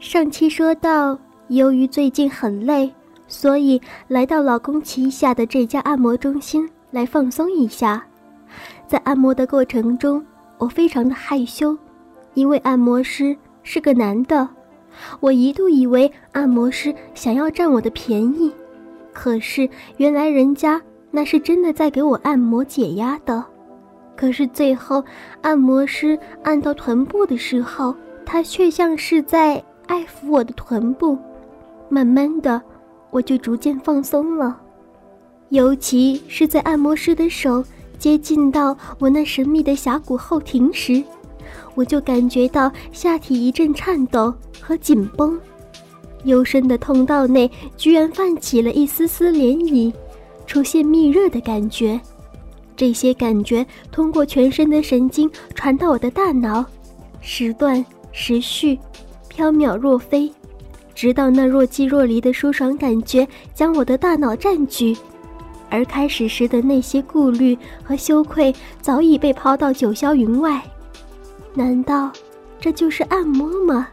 上期说到，由于最近很累，所以来到老公旗下的这家按摩中心来放松一下。在按摩的过程中，我非常的害羞，因为按摩师是个男的。我一度以为按摩师想要占我的便宜，可是原来人家那是真的在给我按摩解压的。可是最后，按摩师按到臀部的时候，他却像是在爱抚我的臀部。慢慢的，我就逐渐放松了，尤其是在按摩师的手接近到我那神秘的峡谷后庭时。我就感觉到下体一阵颤抖和紧绷，幽深的通道内居然泛起了一丝丝涟漪，出现密热的感觉。这些感觉通过全身的神经传到我的大脑，时断时续，飘渺若飞，直到那若即若离的舒爽感觉将我的大脑占据，而开始时的那些顾虑和羞愧早已被抛到九霄云外。难道这就是按摩吗？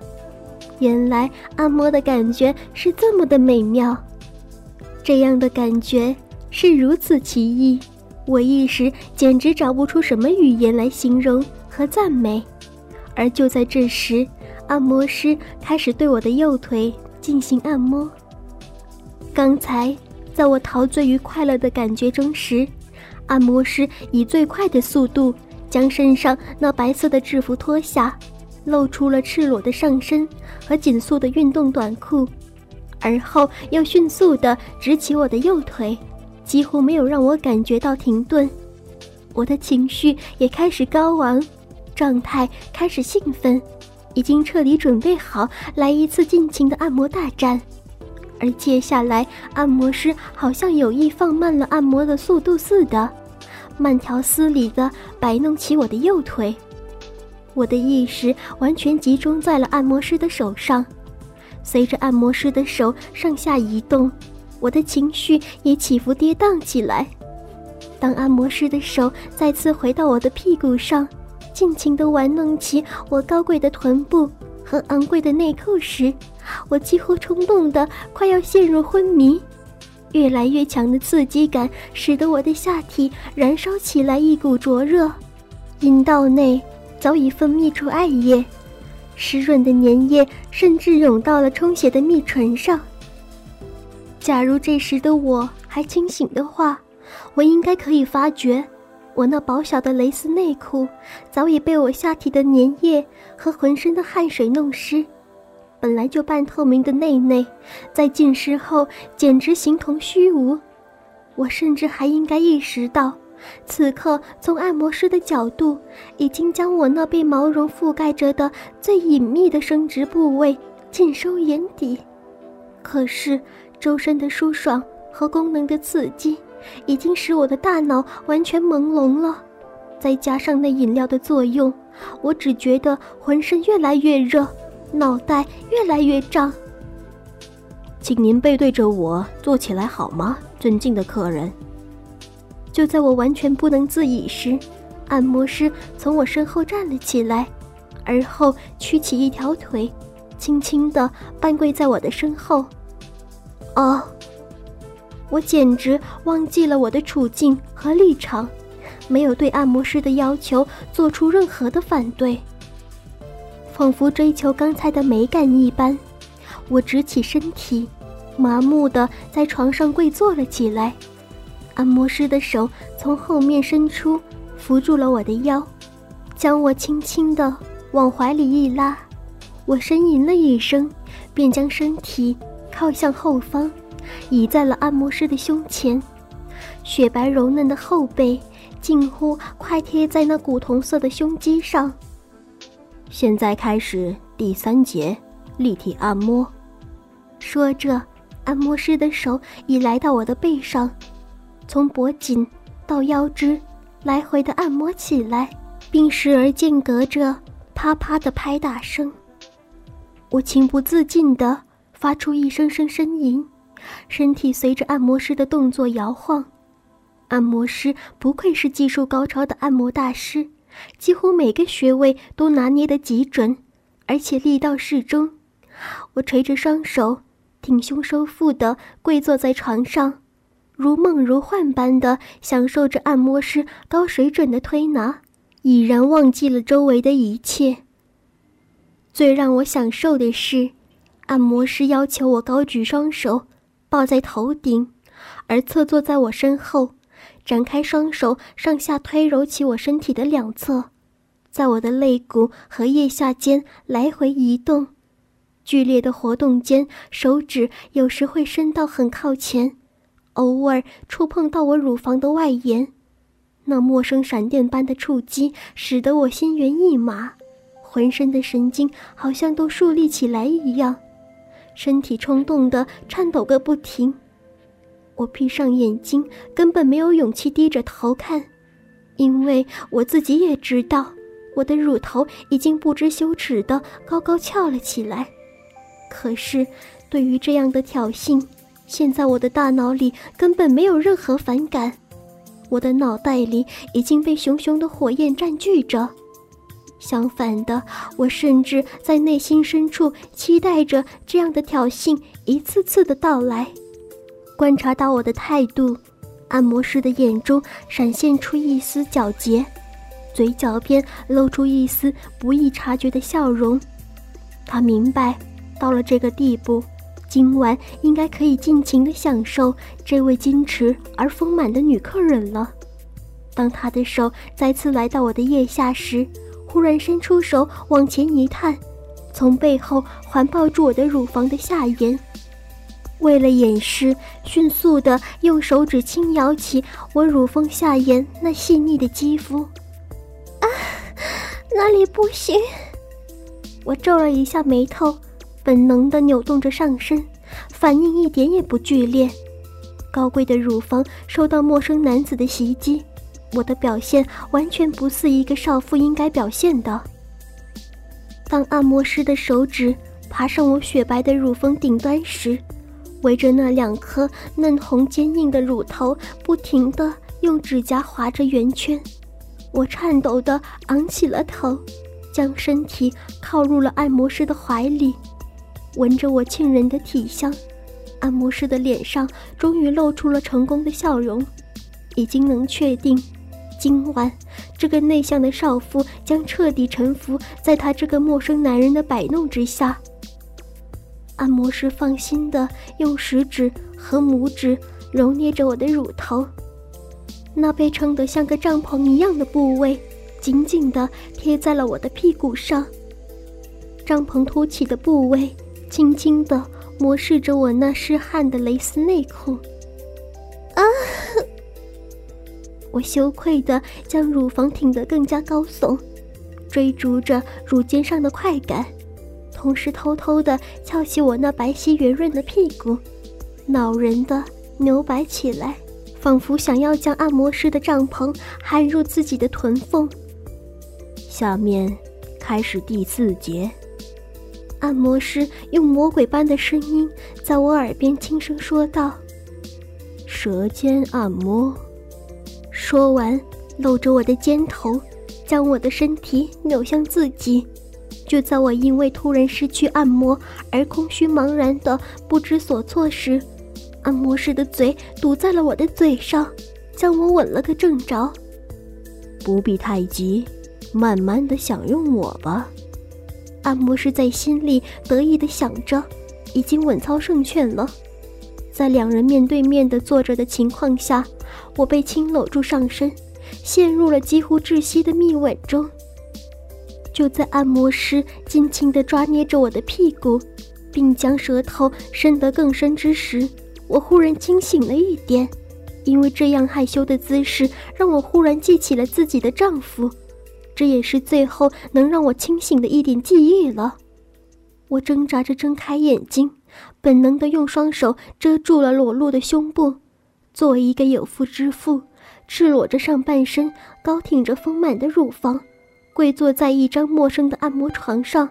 原来按摩的感觉是这么的美妙，这样的感觉是如此奇异，我一时简直找不出什么语言来形容和赞美。而就在这时，按摩师开始对我的右腿进行按摩。刚才在我陶醉于快乐的感觉中时，按摩师以最快的速度。将身上那白色的制服脱下，露出了赤裸的上身和紧束的运动短裤，而后又迅速地直起我的右腿，几乎没有让我感觉到停顿。我的情绪也开始高昂，状态开始兴奋，已经彻底准备好来一次尽情的按摩大战。而接下来，按摩师好像有意放慢了按摩的速度似的。慢条斯理地摆弄起我的右腿，我的意识完全集中在了按摩师的手上。随着按摩师的手上下移动，我的情绪也起伏跌宕起来。当按摩师的手再次回到我的屁股上，尽情地玩弄起我高贵的臀部和昂贵的内裤时，我几乎冲动得快要陷入昏迷。越来越强的刺激感使得我的下体燃烧起来，一股灼热，阴道内早已分泌出艾叶，湿润的粘液甚至涌到了充血的蜜唇上。假如这时的我还清醒的话，我应该可以发觉，我那薄小的蕾丝内裤早已被我下体的粘液和浑身的汗水弄湿。本来就半透明的内内，在浸湿后简直形同虚无。我甚至还应该意识到，此刻从按摩师的角度，已经将我那被毛绒覆盖着的最隐秘的生殖部位尽收眼底。可是，周身的舒爽和功能的刺激，已经使我的大脑完全朦胧了。再加上那饮料的作用，我只觉得浑身越来越热。脑袋越来越胀，请您背对着我坐起来好吗，尊敬的客人？就在我完全不能自已时，按摩师从我身后站了起来，而后屈起一条腿，轻轻地半跪在我的身后。哦，我简直忘记了我的处境和立场，没有对按摩师的要求做出任何的反对。仿佛追求刚才的美感一般，我直起身体，麻木地在床上跪坐了起来。按摩师的手从后面伸出，扶住了我的腰，将我轻轻地往怀里一拉。我呻吟了一声，便将身体靠向后方，倚在了按摩师的胸前。雪白柔嫩的后背近乎快贴在那古铜色的胸肌上。现在开始第三节立体按摩。说着，按摩师的手已来到我的背上，从脖颈到腰肢来回的按摩起来，并时而间隔着啪啪的拍打声。我情不自禁地发出一声声呻吟，身体随着按摩师的动作摇晃。按摩师不愧是技术高超的按摩大师。几乎每个穴位都拿捏得极准，而且力道适中，我垂着双手，挺胸收腹的跪坐在床上，如梦如幻般的享受着按摩师高水准的推拿，已然忘记了周围的一切。最让我享受的是，按摩师要求我高举双手，抱在头顶，而侧坐在我身后，展开双手上下推揉起我身体的两侧。在我的肋骨和腋下间来回移动，剧烈的活动间，手指有时会伸到很靠前，偶尔触碰到我乳房的外沿。那陌生闪电般的触击，使得我心猿意马，浑身的神经好像都竖立起来一样，身体冲动的颤抖个不停。我闭上眼睛，根本没有勇气低着头看，因为我自己也知道。我的乳头已经不知羞耻的高高翘了起来，可是，对于这样的挑衅，现在我的大脑里根本没有任何反感，我的脑袋里已经被熊熊的火焰占据着。相反的，我甚至在内心深处期待着这样的挑衅一次次的到来。观察到我的态度，按摩师的眼中闪现出一丝皎洁。嘴角边露出一丝不易察觉的笑容，他明白，到了这个地步，今晚应该可以尽情地享受这位矜持而丰满的女客人了。当他的手再次来到我的腋下时，突然伸出手往前一探，从背后环抱住我的乳房的下沿，为了掩饰，迅速的用手指轻摇起我乳峰下沿那细腻的肌肤。啊哪里不行？我皱了一下眉头，本能的扭动着上身，反应一点也不剧烈。高贵的乳房受到陌生男子的袭击，我的表现完全不似一个少妇应该表现的。当按摩师的手指爬上我雪白的乳峰顶端时，围着那两颗嫩红坚硬的乳头，不停地用指甲划着圆圈。我颤抖地昂起了头，将身体靠入了按摩师的怀里，闻着我沁人的体香，按摩师的脸上终于露出了成功的笑容，已经能确定，今晚这个内向的少妇将彻底臣服在他这个陌生男人的摆弄之下。按摩师放心地用食指和拇指揉捏着我的乳头。那被撑得像个帐篷一样的部位，紧紧地贴在了我的屁股上。帐篷凸起的部位，轻轻地磨拭着我那湿汗的蕾丝内裤。啊！我羞愧地将乳房挺得更加高耸，追逐着乳尖上的快感，同时偷偷地翘起我那白皙圆润的屁股，恼人的扭摆起来。仿佛想要将按摩师的帐篷含入自己的臀缝。下面，开始第四节。按摩师用魔鬼般的声音在我耳边轻声说道：“舌尖按摩。”说完，搂着我的肩头，将我的身体扭向自己。就在我因为突然失去按摩而空虚茫然的不知所措时，按摩师的嘴堵在了我的嘴上，将我吻了个正着。不必太急，慢慢的享用我吧。按摩师在心里得意的想着，已经稳操胜券了。在两人面对面的坐着的情况下，我被轻搂住上身，陷入了几乎窒息的蜜吻中。就在按摩师尽情地抓捏着我的屁股，并将舌头伸得更深之时，我忽然清醒了一点，因为这样害羞的姿势让我忽然记起了自己的丈夫，这也是最后能让我清醒的一点记忆了。我挣扎着睁开眼睛，本能的用双手遮住了裸露的胸部。作为一个有妇之夫，赤裸着上半身，高挺着丰满的乳房，跪坐在一张陌生的按摩床上，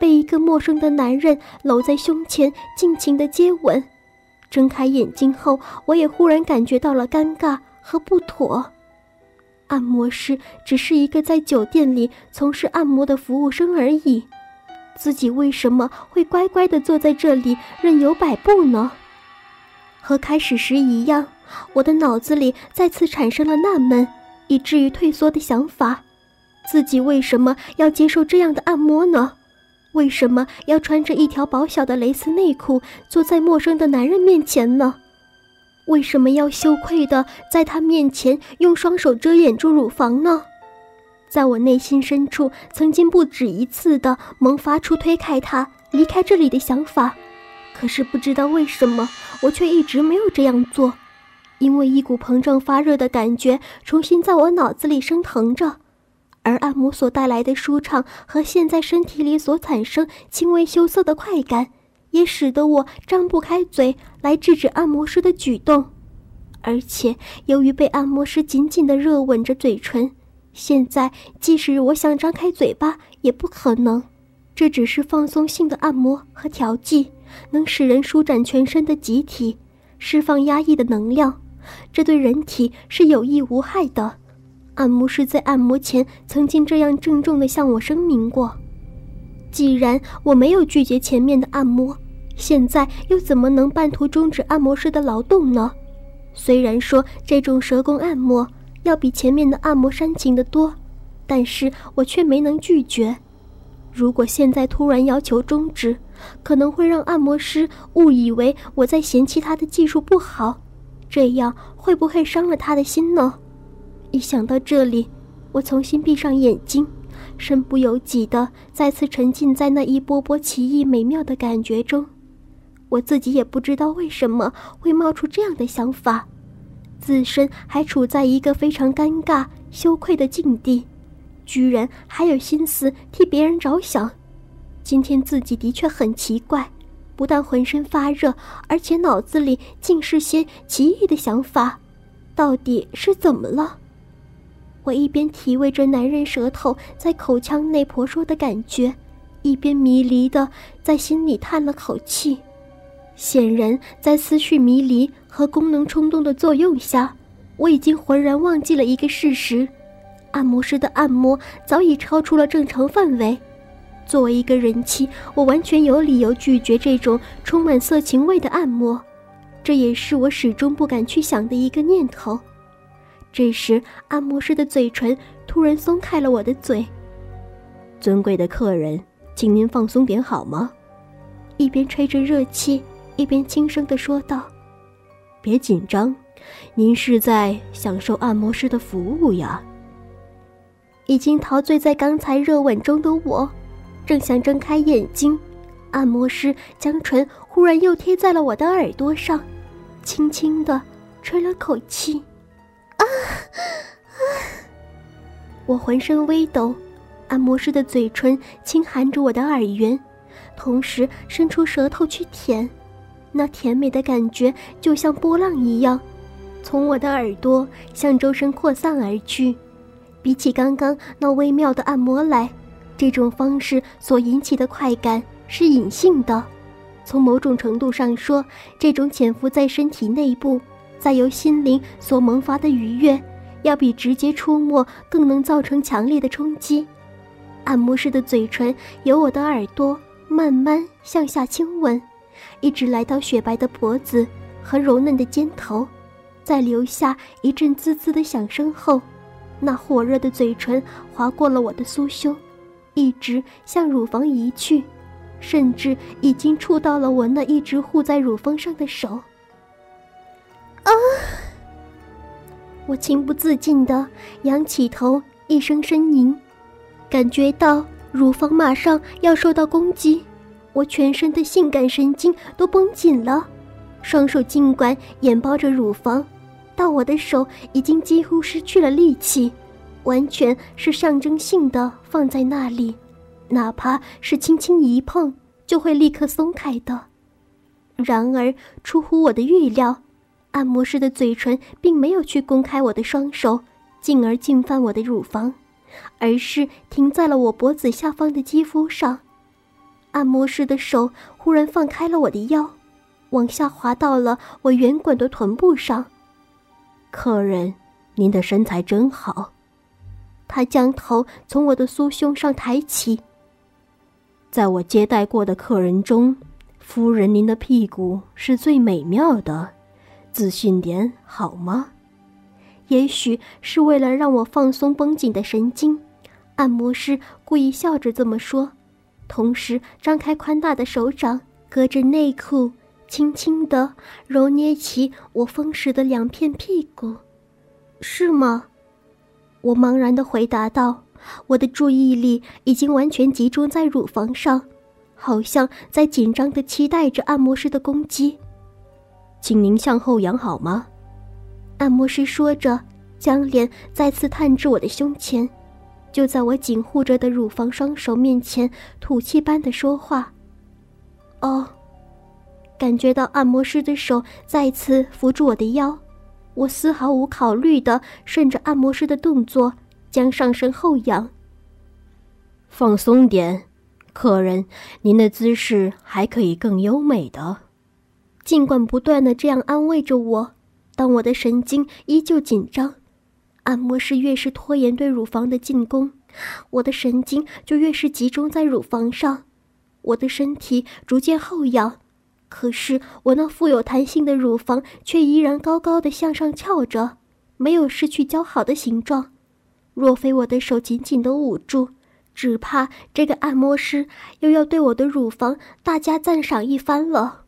被一个陌生的男人搂在胸前，尽情的接吻。睁开眼睛后，我也忽然感觉到了尴尬和不妥。按摩师只是一个在酒店里从事按摩的服务生而已，自己为什么会乖乖的坐在这里任由摆布呢？和开始时一样，我的脑子里再次产生了纳闷，以至于退缩的想法：自己为什么要接受这样的按摩呢？为什么要穿着一条薄小的蕾丝内裤坐在陌生的男人面前呢？为什么要羞愧的在他面前用双手遮掩住乳房呢？在我内心深处，曾经不止一次的萌发出推开他、离开这里的想法，可是不知道为什么，我却一直没有这样做，因为一股膨胀发热的感觉重新在我脑子里升腾着，而按摩所带来的舒畅和现在身体里所产生轻微羞涩的快感，也使得我张不开嘴来制止按摩师的举动，而且由于被按摩师紧紧的热吻着嘴唇。现在，即使我想张开嘴巴，也不可能。这只是放松性的按摩和调剂，能使人舒展全身的集体，释放压抑的能量。这对人体是有益无害的。按摩师在按摩前曾经这样郑重地向我声明过。既然我没有拒绝前面的按摩，现在又怎么能半途终止按摩师的劳动呢？虽然说这种蛇工按摩。要比前面的按摩煽情的多，但是我却没能拒绝。如果现在突然要求终止，可能会让按摩师误以为我在嫌弃他的技术不好，这样会不会伤了他的心呢？一想到这里，我重新闭上眼睛，身不由己的再次沉浸在那一波波奇异美妙的感觉中。我自己也不知道为什么会冒出这样的想法。自身还处在一个非常尴尬、羞愧的境地，居然还有心思替别人着想。今天自己的确很奇怪，不但浑身发热，而且脑子里尽是些奇异的想法。到底是怎么了？我一边体味着男人舌头在口腔内婆娑的感觉，一边迷离的在心里叹了口气。显然，在思绪迷离和功能冲动的作用下，我已经浑然忘记了一个事实：按摩师的按摩早已超出了正常范围。作为一个人妻，我完全有理由拒绝这种充满色情味的按摩，这也是我始终不敢去想的一个念头。这时，按摩师的嘴唇突然松开了我的嘴。尊贵的客人，请您放松点好吗？一边吹着热气。一边轻声地说道：“别紧张，您是在享受按摩师的服务呀。”已经陶醉在刚才热吻中的我，正想睁开眼睛，按摩师将唇忽然又贴在了我的耳朵上，轻轻地吹了口气。啊啊！我浑身微抖，按摩师的嘴唇轻含着我的耳缘，同时伸出舌头去舔。那甜美的感觉就像波浪一样，从我的耳朵向周身扩散而去。比起刚刚那微妙的按摩来，这种方式所引起的快感是隐性的。从某种程度上说，这种潜伏在身体内部，再由心灵所萌发的愉悦，要比直接触摸更能造成强烈的冲击。按摩师的嘴唇由我的耳朵慢慢向下亲吻。一直来到雪白的脖子和柔嫩的肩头，在留下一阵滋滋的响声后，那火热的嘴唇划过了我的酥胸，一直向乳房移去，甚至已经触到了我那一直护在乳峰上的手。啊！我情不自禁地仰起头，一声呻吟，感觉到乳房马上要受到攻击。我全身的性感神经都绷紧了，双手尽管掩包着乳房，但我的手已经几乎失去了力气，完全是象征性的放在那里，哪怕是轻轻一碰就会立刻松开的。然而出乎我的预料，按摩师的嘴唇并没有去公开我的双手，进而侵犯我的乳房，而是停在了我脖子下方的肌肤上。按摩师的手忽然放开了我的腰，往下滑到了我圆滚的臀部上。客人，您的身材真好。他将头从我的酥胸上抬起。在我接待过的客人中，夫人您的屁股是最美妙的，自信点好吗？也许是为了让我放松绷紧的神经，按摩师故意笑着这么说，同时张开宽大的手掌，隔着内裤，轻轻地揉捏起我丰实的两片屁股。是吗？我茫然地回答道。我的注意力已经完全集中在乳房上，好像在紧张地期待着按摩师的攻击。请您向后仰好吗？按摩师说着，将脸再次探至我的胸前，就在我紧护着的乳房双手面前吐气般的说话。哦，感觉到按摩师的手再次扶住我的腰，我丝毫无考虑的顺着按摩师的动作。将上身后仰，放松点，客人，您的姿势还可以更优美的。尽管不断的这样安慰着我，但我的神经依旧紧张，按摩师越是拖延对乳房的进攻，我的神经就越是集中在乳房上，我的身体逐渐后仰，可是我那富有弹性的乳房却依然高高的向上翘着，没有失去姣好的形状。若非我的手紧紧的捂住，只怕这个按摩师又要对我的乳房大加赞赏一番了。